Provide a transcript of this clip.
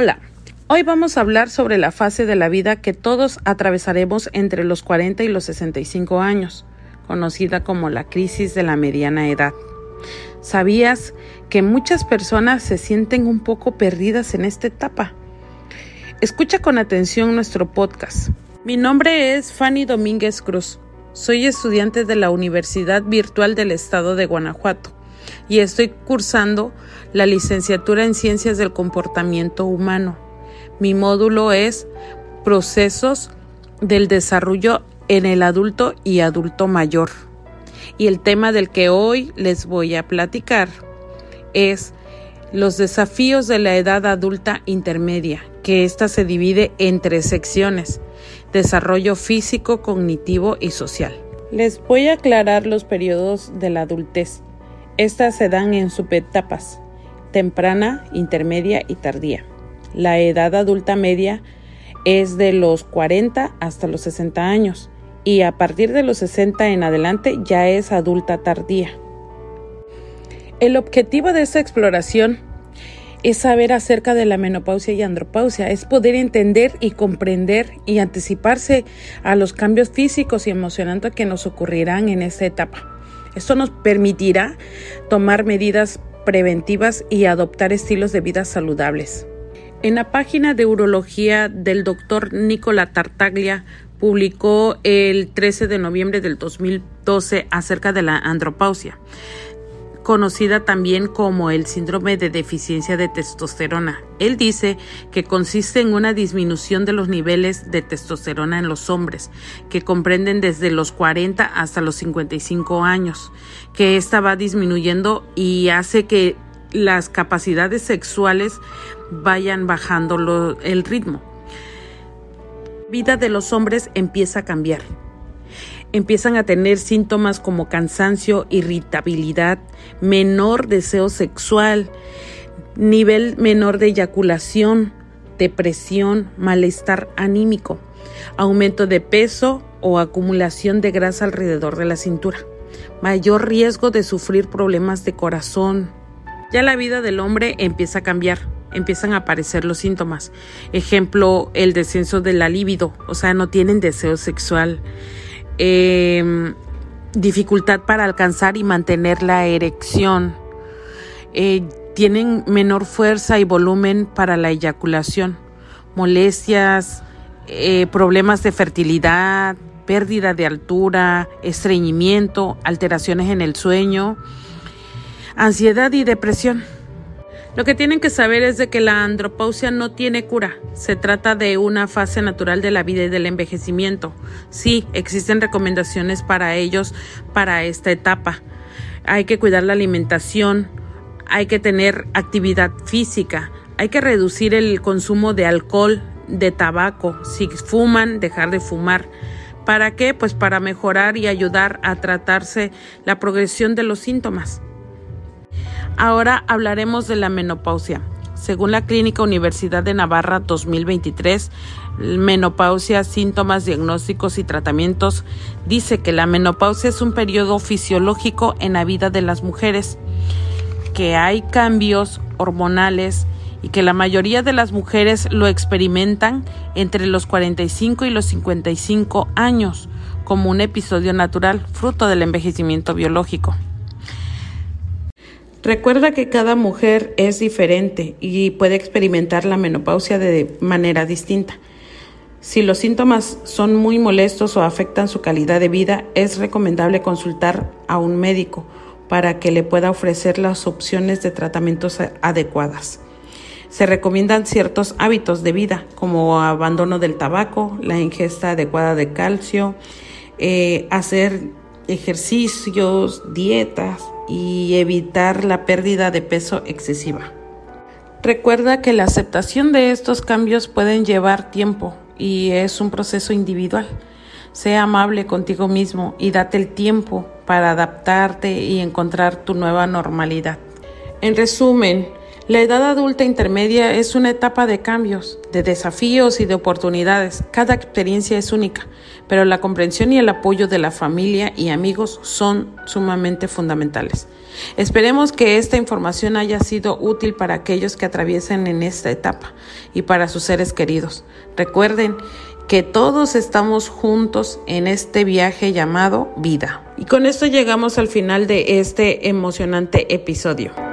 Hola, hoy vamos a hablar sobre la fase de la vida que todos atravesaremos entre los 40 y los 65 años, conocida como la crisis de la mediana edad. ¿Sabías que muchas personas se sienten un poco perdidas en esta etapa? Escucha con atención nuestro podcast. Mi nombre es Fanny Domínguez Cruz. Soy estudiante de la Universidad Virtual del Estado de Guanajuato y estoy cursando la licenciatura en Ciencias del Comportamiento Humano. Mi módulo es Procesos del Desarrollo en el Adulto y Adulto Mayor. Y el tema del que hoy les voy a platicar es los desafíos de la edad adulta intermedia, que ésta se divide en tres secciones, desarrollo físico, cognitivo y social. Les voy a aclarar los periodos de la adultez. Estas se dan en subetapas, temprana, intermedia y tardía. La edad adulta media es de los 40 hasta los 60 años y a partir de los 60 en adelante ya es adulta tardía. El objetivo de esta exploración es saber acerca de la menopausia y andropausia, es poder entender y comprender y anticiparse a los cambios físicos y emocionantes que nos ocurrirán en esta etapa. Esto nos permitirá tomar medidas preventivas y adoptar estilos de vida saludables. En la página de urología del doctor Nicola Tartaglia publicó el 13 de noviembre del 2012 acerca de la andropausia conocida también como el síndrome de deficiencia de testosterona. Él dice que consiste en una disminución de los niveles de testosterona en los hombres, que comprenden desde los 40 hasta los 55 años, que esta va disminuyendo y hace que las capacidades sexuales vayan bajando el ritmo. La vida de los hombres empieza a cambiar empiezan a tener síntomas como cansancio, irritabilidad, menor deseo sexual, nivel menor de eyaculación, depresión, malestar anímico, aumento de peso o acumulación de grasa alrededor de la cintura, mayor riesgo de sufrir problemas de corazón. Ya la vida del hombre empieza a cambiar, empiezan a aparecer los síntomas. Ejemplo, el descenso de la libido, o sea, no tienen deseo sexual Em, dificultad para alcanzar y mantener la erección, eh, tienen menor fuerza y volumen para la eyaculación, molestias, eh, problemas de fertilidad, pérdida de altura, estreñimiento, alteraciones en el sueño, ansiedad y depresión. Lo que tienen que saber es de que la andropausia no tiene cura. Se trata de una fase natural de la vida y del envejecimiento. Sí, existen recomendaciones para ellos para esta etapa. Hay que cuidar la alimentación, hay que tener actividad física, hay que reducir el consumo de alcohol, de tabaco, si fuman, dejar de fumar. ¿Para qué? Pues para mejorar y ayudar a tratarse la progresión de los síntomas. Ahora hablaremos de la menopausia. Según la Clínica Universidad de Navarra 2023, menopausia, síntomas, diagnósticos y tratamientos, dice que la menopausia es un periodo fisiológico en la vida de las mujeres, que hay cambios hormonales y que la mayoría de las mujeres lo experimentan entre los 45 y los 55 años como un episodio natural, fruto del envejecimiento biológico. Recuerda que cada mujer es diferente y puede experimentar la menopausia de manera distinta. Si los síntomas son muy molestos o afectan su calidad de vida, es recomendable consultar a un médico para que le pueda ofrecer las opciones de tratamientos adecuadas. Se recomiendan ciertos hábitos de vida como abandono del tabaco, la ingesta adecuada de calcio, eh, hacer ejercicios, dietas, y evitar la pérdida de peso excesiva. Recuerda que la aceptación de estos cambios pueden llevar tiempo y es un proceso individual. Sea amable contigo mismo y date el tiempo para adaptarte y encontrar tu nueva normalidad. En resumen, La edad adulta intermedia es una etapa de cambios, de desafíos y de oportunidades. Cada experiencia es única, pero la comprensión y el apoyo de la familia y amigos son sumamente fundamentales. Esperemos que esta información haya sido útil para aquellos que atraviesen en esta etapa y para sus seres queridos. Recuerden que todos estamos juntos en este viaje llamado vida. Y con esto llegamos al final de este emocionante episodio.